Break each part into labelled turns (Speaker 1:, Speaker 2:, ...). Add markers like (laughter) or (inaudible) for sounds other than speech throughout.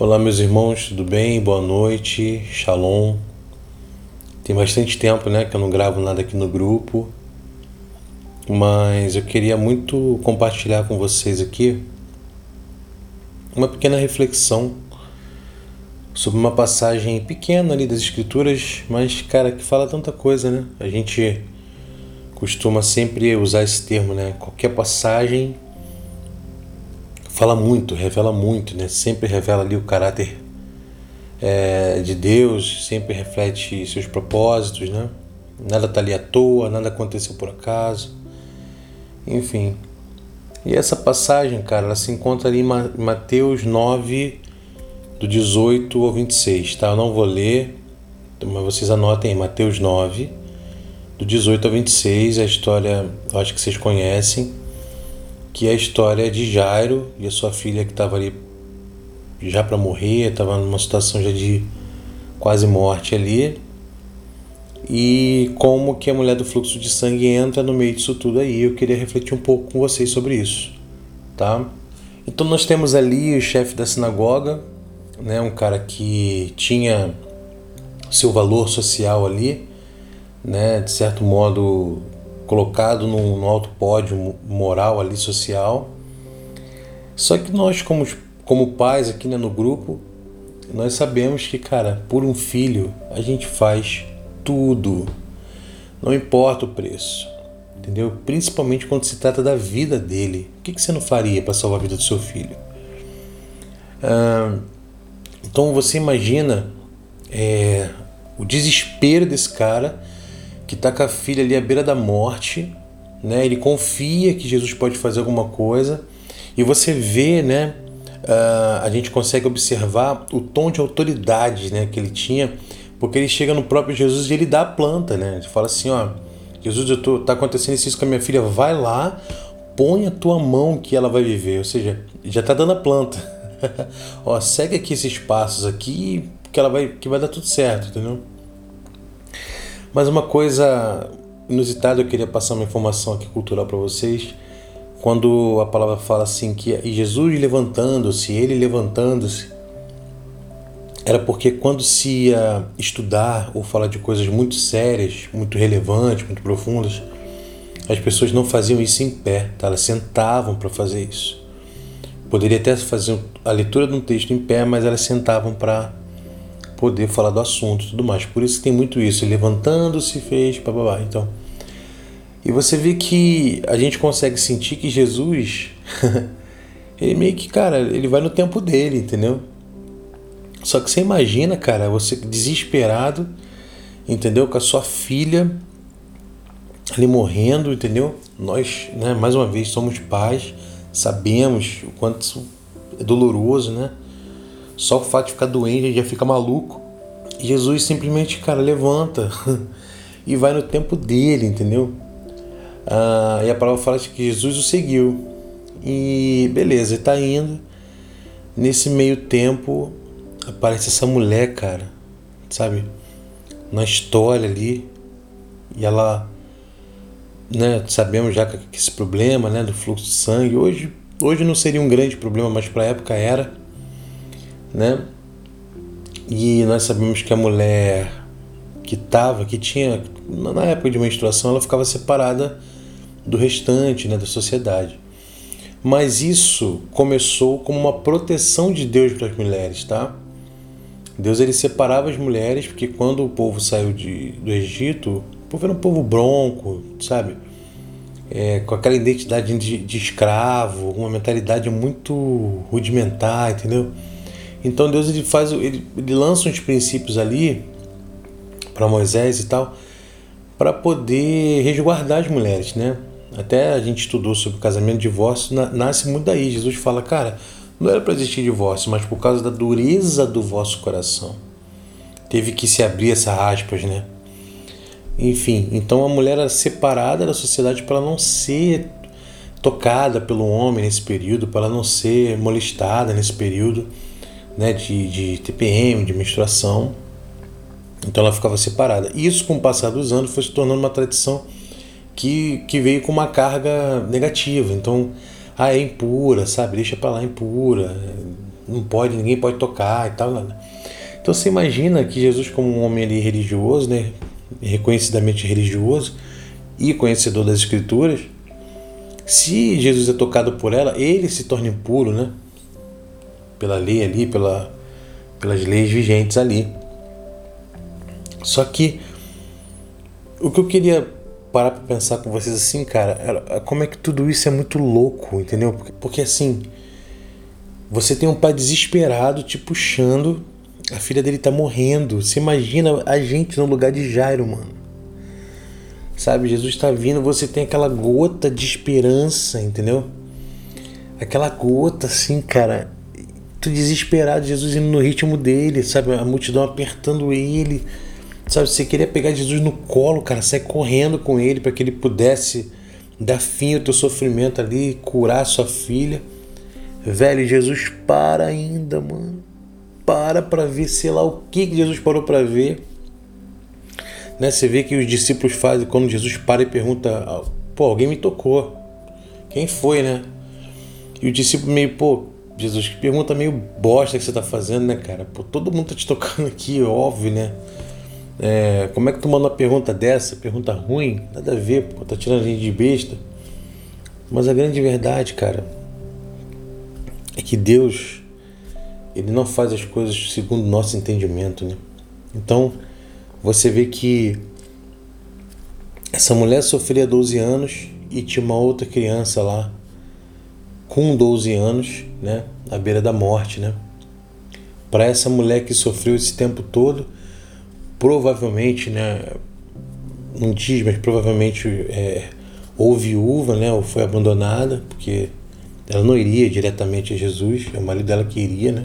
Speaker 1: Olá, meus irmãos, tudo bem? Boa noite, shalom. Tem bastante tempo né, que eu não gravo nada aqui no grupo, mas eu queria muito compartilhar com vocês aqui uma pequena reflexão sobre uma passagem pequena ali das Escrituras, mas, cara, que fala tanta coisa, né? A gente costuma sempre usar esse termo, né? Qualquer passagem fala muito, revela muito, né? Sempre revela ali o caráter é, de Deus, sempre reflete seus propósitos, né? Nada está ali à toa, nada aconteceu por acaso, enfim. E essa passagem, cara, ela se encontra ali em Mateus 9, do 18 ao 26, tá? Eu não vou ler, mas vocês anotem aí, Mateus 9, do 18 ao 26, a história, eu acho que vocês conhecem que é a história de Jairo e a sua filha que estava ali já para morrer, estava numa situação já de quase morte ali. E como que a mulher do fluxo de sangue entra no meio disso tudo aí. Eu queria refletir um pouco com vocês sobre isso, tá? Então nós temos ali o chefe da sinagoga, né, um cara que tinha seu valor social ali, né, de certo modo colocado no alto pódio moral ali social. Só que nós como, como pais aqui né, no grupo, nós sabemos que, cara, por um filho a gente faz tudo. Não importa o preço. Entendeu? Principalmente quando se trata da vida dele. O que, que você não faria para salvar a vida do seu filho? Ah, então você imagina é, o desespero desse cara que está com a filha ali à beira da morte, né? Ele confia que Jesus pode fazer alguma coisa e você vê, né? Uh, a gente consegue observar o tom de autoridade, né? Que ele tinha, porque ele chega no próprio Jesus e ele dá a planta, né? Ele fala assim, ó, Jesus, eu tô, tá acontecendo isso com a minha filha, vai lá, põe a tua mão que ela vai viver, ou seja, já tá dando a planta. (laughs) ó, segue aqui esses passos aqui que ela vai que vai dar tudo certo, entendeu? Mas uma coisa inusitada, eu queria passar uma informação aqui cultural para vocês. Quando a palavra fala assim que Jesus levantando-se, ele levantando-se, era porque quando se ia estudar ou falar de coisas muito sérias, muito relevantes, muito profundas, as pessoas não faziam isso em pé, tá? elas sentavam para fazer isso. Poderia até fazer a leitura de um texto em pé, mas elas sentavam para poder falar do assunto e tudo mais. Por isso tem muito isso, levantando-se fez, babá. Então, e você vê que a gente consegue sentir que Jesus, (laughs) ele meio que, cara, ele vai no tempo dele, entendeu? Só que você imagina, cara, você desesperado, entendeu? Com a sua filha ali morrendo, entendeu? Nós, né, mais uma vez, somos pais, sabemos o quanto é doloroso, né? Só o fato de ficar doente já fica maluco. Jesus simplesmente, cara, levanta (laughs) e vai no tempo dele, entendeu? Ah, e a palavra fala que Jesus o seguiu. E beleza, ele tá indo. Nesse meio tempo aparece essa mulher, cara, sabe? Na história ali. E ela, né, sabemos já que esse problema, né, do fluxo de sangue, hoje, hoje não seria um grande problema, mas para a época era né? E nós sabemos que a mulher que estava, que tinha, na época de menstruação, ela ficava separada do restante, né, da sociedade. Mas isso começou como uma proteção de Deus para as mulheres, tá? Deus ele separava as mulheres porque quando o povo saiu de, do Egito, o povo era um povo bronco, sabe? É, com aquela identidade de, de escravo, uma mentalidade muito rudimentar, entendeu? Então Deus ele faz, ele, ele lança uns princípios ali para Moisés e tal, para poder resguardar as mulheres, né? Até a gente estudou sobre casamento e divórcio, nasce muito daí. Jesus fala, cara, não era para existir divórcio, mas por causa da dureza do vosso coração. Teve que se abrir essa aspas, né? Enfim, então a mulher era separada da sociedade para não ser tocada pelo homem nesse período, para não ser molestada nesse período né, de, de TPM, de menstruação. Então ela ficava separada. Isso, com o passar dos anos, foi se tornando uma tradição que, que veio com uma carga negativa. Então, ah, é impura, sabe? Deixa para lá impura. não pode, ninguém pode tocar e tal. Então você imagina que Jesus, como um homem ali religioso, né, reconhecidamente religioso e conhecedor das escrituras, se Jesus é tocado por ela, ele se torna impuro, né? Pela lei ali, pela, pelas leis vigentes ali. Só que o que eu queria parar para pensar com vocês assim, cara, como é que tudo isso é muito louco, entendeu? Porque, porque assim, você tem um pai desesperado te puxando, a filha dele tá morrendo. Você imagina a gente no lugar de Jairo, mano. Sabe, Jesus está vindo, você tem aquela gota de esperança, entendeu? Aquela gota assim, cara, desesperado, Jesus indo no ritmo dele, sabe? A multidão apertando ele, sabe? Você queria pegar Jesus no colo, cara, sair correndo com ele para que ele pudesse dar fim ao teu sofrimento ali, curar sua filha. Velho, Jesus para ainda, mano. Para para ver, sei lá o que Jesus parou para ver. Né? Você vê que os discípulos fazem quando Jesus para e pergunta: pô, alguém me tocou. Quem foi, né? E o discípulo meio, pô, Jesus, que pergunta meio bosta que você tá fazendo, né, cara? Pô, todo mundo tá te tocando aqui, óbvio, né? É, como é que tu manda uma pergunta dessa? Pergunta ruim? Nada a ver, pô, tá tirando a gente de besta. Mas a grande verdade, cara, é que Deus, Ele não faz as coisas segundo o nosso entendimento, né? Então, você vê que essa mulher sofria 12 anos e tinha uma outra criança lá com 12 anos, né, à beira da morte, né? Para essa mulher que sofreu esse tempo todo, provavelmente, né, não diz, mas provavelmente é, ou viúva, né, ou foi abandonada, porque ela não iria diretamente a Jesus, é o marido dela que iria, né?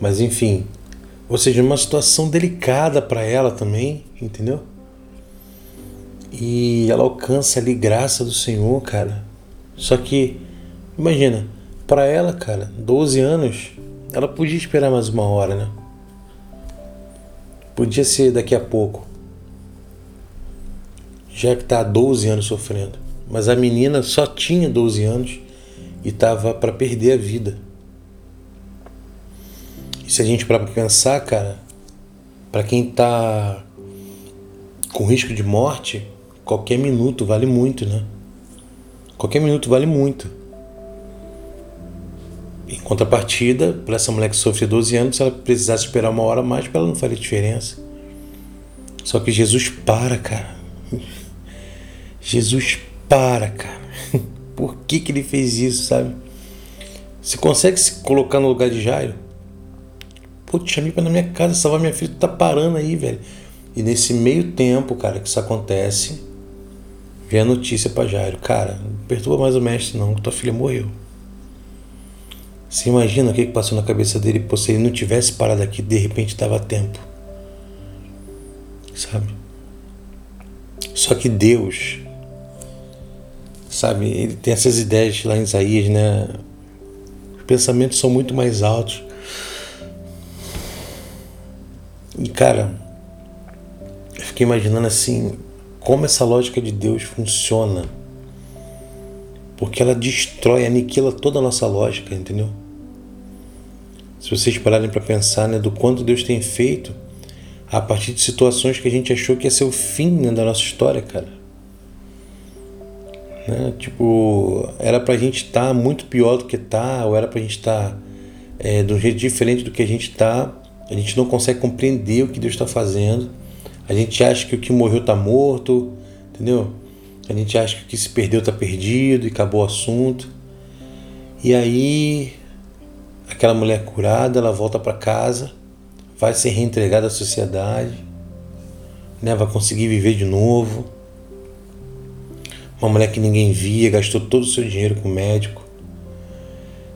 Speaker 1: Mas enfim, ou seja, uma situação delicada para ela também, entendeu? E ela alcança ali graça do Senhor, cara. Só que, imagina, para ela, cara, 12 anos, ela podia esperar mais uma hora, né? Podia ser daqui a pouco. Já que tá há 12 anos sofrendo. Mas a menina só tinha 12 anos e tava para perder a vida. E se a gente para pensar, cara, para quem tá com risco de morte, qualquer minuto vale muito, né? Qualquer minuto vale muito. Em contrapartida, para essa mulher que sofre 12 anos, se ela precisasse esperar uma hora mais, para ela não faria diferença. Só que Jesus para, cara. Jesus para, cara. (laughs) Por que, que ele fez isso, sabe? Você consegue se colocar no lugar de Jairo? Pô, te chamei pra na minha casa salvar minha filha, tu tá parando aí, velho. E nesse meio tempo, cara, que isso acontece, vem a notícia pra Jairo. Cara, não perturba mais o mestre não, que tua filha morreu. Você imagina o que, passou na cabeça dele? Pô, se ele não tivesse parado aqui, de repente tava a tempo. Sabe? Só que Deus, sabe, ele tem essas ideias lá em Isaías, né? Os pensamentos são muito mais altos. E cara, eu fiquei imaginando assim, como essa lógica de Deus funciona. Porque ela destrói, aniquila toda a nossa lógica, entendeu? Se vocês pararem para pensar né, do quanto Deus tem feito a partir de situações que a gente achou que ia ser o fim né, da nossa história, cara. Né? Tipo, era pra gente estar tá muito pior do que tá, ou era pra gente estar tá, é, de um jeito diferente do que a gente tá a gente não consegue compreender o que Deus está fazendo. A gente acha que o que morreu está morto, entendeu? A gente acha que o que se perdeu está perdido e acabou o assunto. E aí, aquela mulher curada, ela volta para casa, vai ser reentregada à sociedade, né? vai conseguir viver de novo. Uma mulher que ninguém via, gastou todo o seu dinheiro com o médico.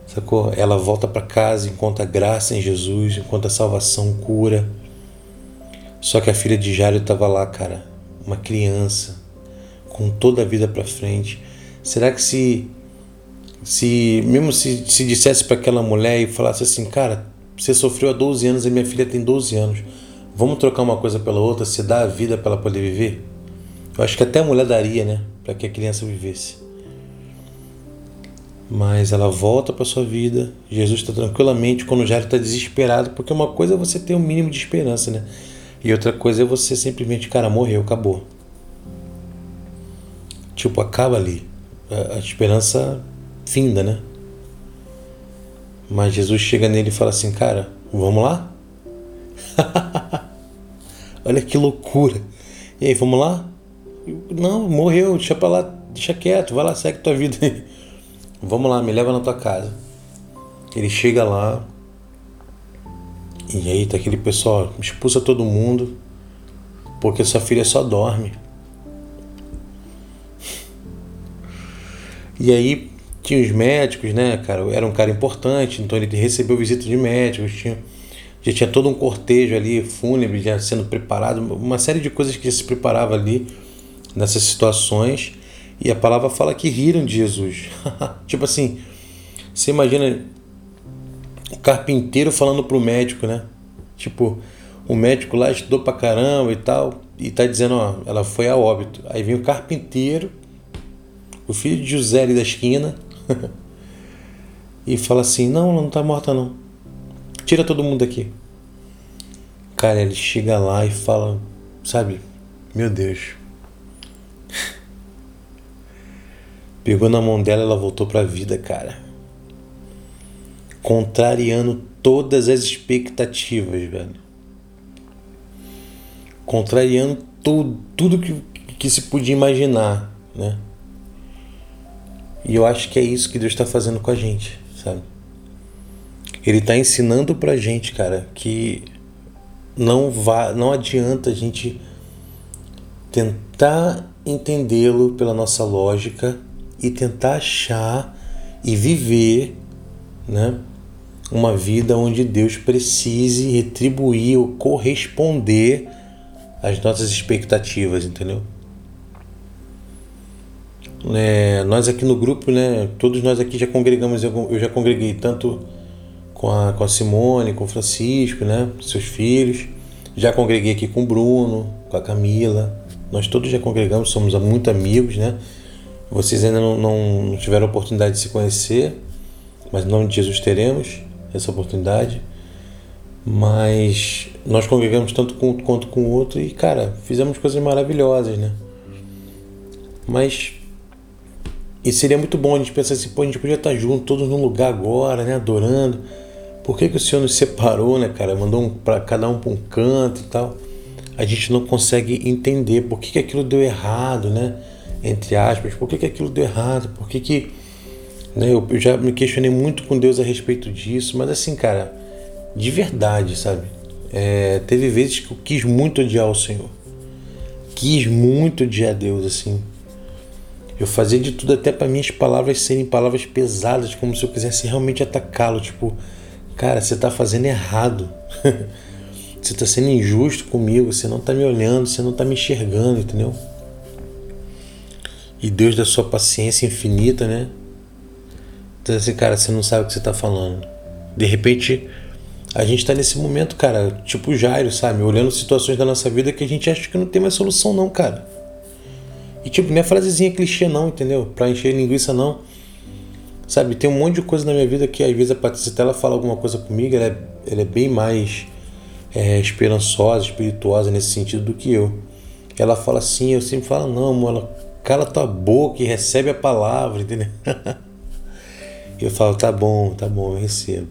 Speaker 1: Sacou? Ela volta para casa, encontra graça em Jesus, encontra salvação, cura. Só que a filha de Jairo estava lá, cara, uma criança, com toda a vida para frente. Será que se se mesmo se, se dissesse para aquela mulher e falasse assim, cara, você sofreu há 12 anos e minha filha tem 12 anos. Vamos trocar uma coisa pela outra, se dá a vida para ela poder viver? Eu acho que até a mulher daria, né, para que a criança vivesse. Mas ela volta para sua vida. Jesus está tranquilamente quando Jairo está desesperado, porque uma coisa é você ter um mínimo de esperança, né? E outra coisa é você simplesmente, cara, morreu, acabou. Tipo, acaba ali. A, a esperança finda, né? Mas Jesus chega nele e fala assim, cara, vamos lá? (laughs) Olha que loucura. E aí, vamos lá? Não, morreu, deixa pra lá, deixa quieto, vai lá, segue tua vida. (laughs) vamos lá, me leva na tua casa. Ele chega lá, e aí tá aquele pessoal, expulsa todo mundo, porque sua filha só dorme. (laughs) E aí tinha os médicos, né, cara? Era um cara importante, então ele recebeu visita de médicos, tinha, já tinha todo um cortejo ali, fúnebre, já sendo preparado, uma série de coisas que se preparava ali nessas situações. E a palavra fala que riram de Jesus. (laughs) tipo assim, você imagina o carpinteiro falando pro médico, né? Tipo, o médico lá estudou pra caramba e tal, e tá dizendo, ó, ela foi a óbito. Aí vem o carpinteiro, o filho de José ali da esquina, (laughs) e fala assim: Não, ela não tá morta, não. Tira todo mundo daqui. Cara, ele chega lá e fala: Sabe, meu Deus. (laughs) Pegou na mão dela, ela voltou pra vida, cara. Contrariando todas as expectativas, velho. Contrariando tudo, tudo que, que se podia imaginar, né? E eu acho que é isso que Deus está fazendo com a gente, sabe? Ele está ensinando pra gente, cara, que não vá, não adianta a gente tentar entendê-lo pela nossa lógica e tentar achar e viver, né, uma vida onde Deus precise retribuir ou corresponder às nossas expectativas, entendeu? É, nós aqui no grupo, né, todos nós aqui já congregamos, eu já congreguei tanto com a, com a Simone, com o Francisco, né, seus filhos, já congreguei aqui com o Bruno, com a Camila, nós todos já congregamos, somos muito amigos, né, vocês ainda não, não tiveram oportunidade de se conhecer, mas em nome de Jesus teremos essa oportunidade, mas nós congregamos tanto com quanto com o outro e, cara, fizemos coisas maravilhosas, né, mas e seria muito bom a gente pensar assim, pô, a gente podia estar junto, todos num lugar agora, né, adorando. Por que, que o Senhor nos separou, né, cara? Mandou um, para cada um para um canto e tal. A gente não consegue entender por que, que aquilo deu errado, né? Entre aspas, por que, que aquilo deu errado? Por que que... Né, eu, eu já me questionei muito com Deus a respeito disso, mas assim, cara, de verdade, sabe? É, teve vezes que eu quis muito odiar o Senhor. Quis muito odiar Deus, assim eu fazia de tudo até para minhas palavras serem palavras pesadas, como se eu quisesse realmente atacá-lo. Tipo, cara, você tá fazendo errado. (laughs) você tá sendo injusto comigo, você não tá me olhando, você não tá me enxergando, entendeu? E Deus da sua paciência infinita, né? Então assim, cara, você não sabe o que você tá falando. De repente, a gente tá nesse momento, cara, tipo Jairo, sabe? Olhando situações da nossa vida que a gente acha que não tem mais solução, não, cara. E tipo, não é frasezinha clichê não, entendeu? Pra encher linguiça não. Sabe, tem um monte de coisa na minha vida que às vezes a Patrícia até ela fala alguma coisa comigo, ela é, ela é bem mais é, esperançosa, espirituosa nesse sentido do que eu. Ela fala assim, eu sempre falo, não, amor, ela cala tua boca e recebe a palavra, (laughs) entendeu? eu falo, tá bom, tá bom, eu recebo.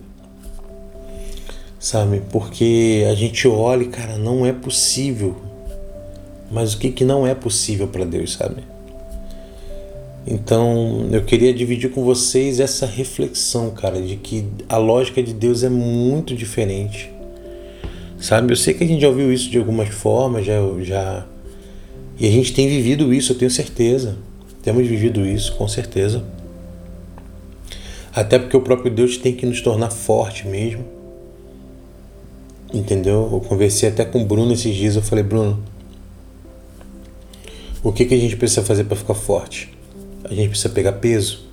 Speaker 1: Sabe, porque a gente olha e, cara, não é possível mas o que, que não é possível para Deus, sabe? Então eu queria dividir com vocês essa reflexão, cara, de que a lógica de Deus é muito diferente. Sabe? Eu sei que a gente já ouviu isso de algumas formas, já, já. E a gente tem vivido isso, eu tenho certeza. Temos vivido isso, com certeza. Até porque o próprio Deus tem que nos tornar forte mesmo. Entendeu? Eu conversei até com o Bruno esses dias. Eu falei, Bruno, o que, que a gente precisa fazer para ficar forte? A gente precisa pegar peso.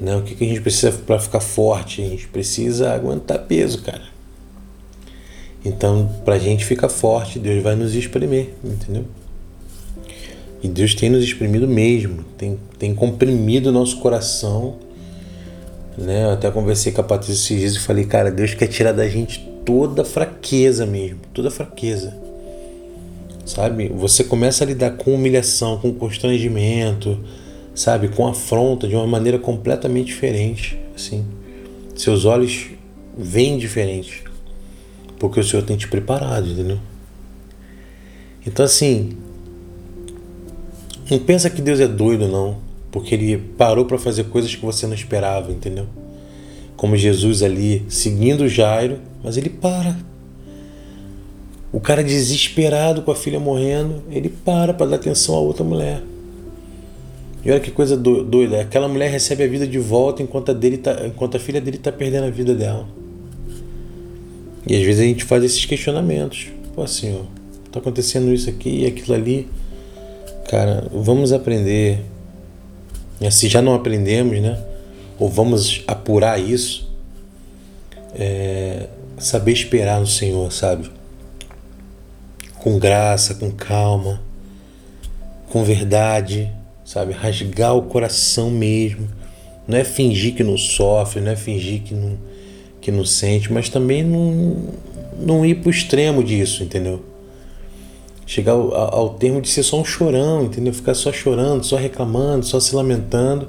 Speaker 1: Né? O que, que a gente precisa para ficar forte? A gente precisa aguentar peso, cara. Então, para a gente ficar forte, Deus vai nos espremer, entendeu? E Deus tem nos exprimido mesmo, tem, tem comprimido o nosso coração. Né? Eu até conversei com a Patrícia esses dias e falei, cara, Deus quer tirar da gente toda fraqueza mesmo, toda fraqueza. Sabe? Você começa a lidar com humilhação, com constrangimento, sabe? Com afronta de uma maneira completamente diferente, assim. Seus olhos veem diferente. Porque o Senhor tem te preparado, entendeu? Então assim, não pensa que Deus é doido não, porque ele parou para fazer coisas que você não esperava, entendeu? Como Jesus ali seguindo Jairo, mas ele para. O cara desesperado com a filha morrendo, ele para para dar atenção a outra mulher. E olha que coisa doida, aquela mulher recebe a vida de volta enquanto a, dele tá, enquanto a filha dele está perdendo a vida dela. E às vezes a gente faz esses questionamentos. Pô, assim, ó, tá acontecendo isso aqui e aquilo ali. Cara, vamos aprender. E se já não aprendemos, né? Ou vamos apurar isso. É, saber esperar no Senhor, sabe? Com graça, com calma, com verdade, sabe? Rasgar o coração mesmo. Não é fingir que não sofre, não é fingir que não, que não sente, mas também não, não ir pro extremo disso, entendeu? Chegar ao, ao termo de ser só um chorão, entendeu? Ficar só chorando, só reclamando, só se lamentando.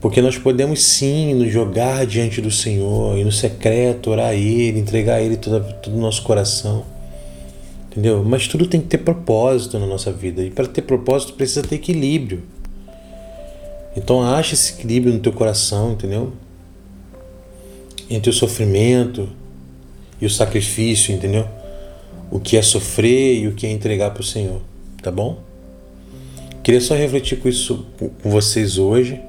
Speaker 1: Porque nós podemos sim nos jogar diante do Senhor e no secreto orar a Ele, entregar a Ele todo, todo o nosso coração. Entendeu? Mas tudo tem que ter propósito na nossa vida. E para ter propósito precisa ter equilíbrio. Então acha esse equilíbrio no teu coração, entendeu? Entre o sofrimento e o sacrifício, entendeu? O que é sofrer e o que é entregar para o Senhor, tá bom? Queria só refletir com isso com vocês hoje,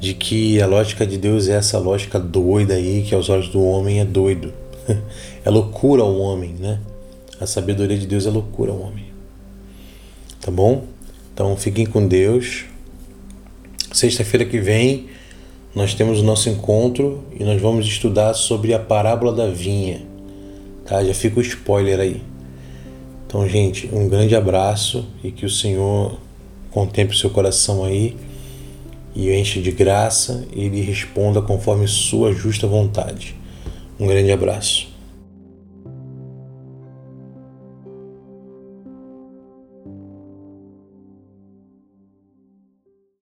Speaker 1: de que a lógica de Deus é essa lógica doida aí, que aos olhos do homem é doido. (laughs) É loucura ao homem, né? A sabedoria de Deus é loucura homem. Tá bom? Então fiquem com Deus. Sexta-feira que vem nós temos o nosso encontro e nós vamos estudar sobre a parábola da vinha. Tá? Já fica o spoiler aí. Então, gente, um grande abraço e que o Senhor contemple o seu coração aí e enche de graça e lhe responda conforme sua justa vontade. Um grande abraço.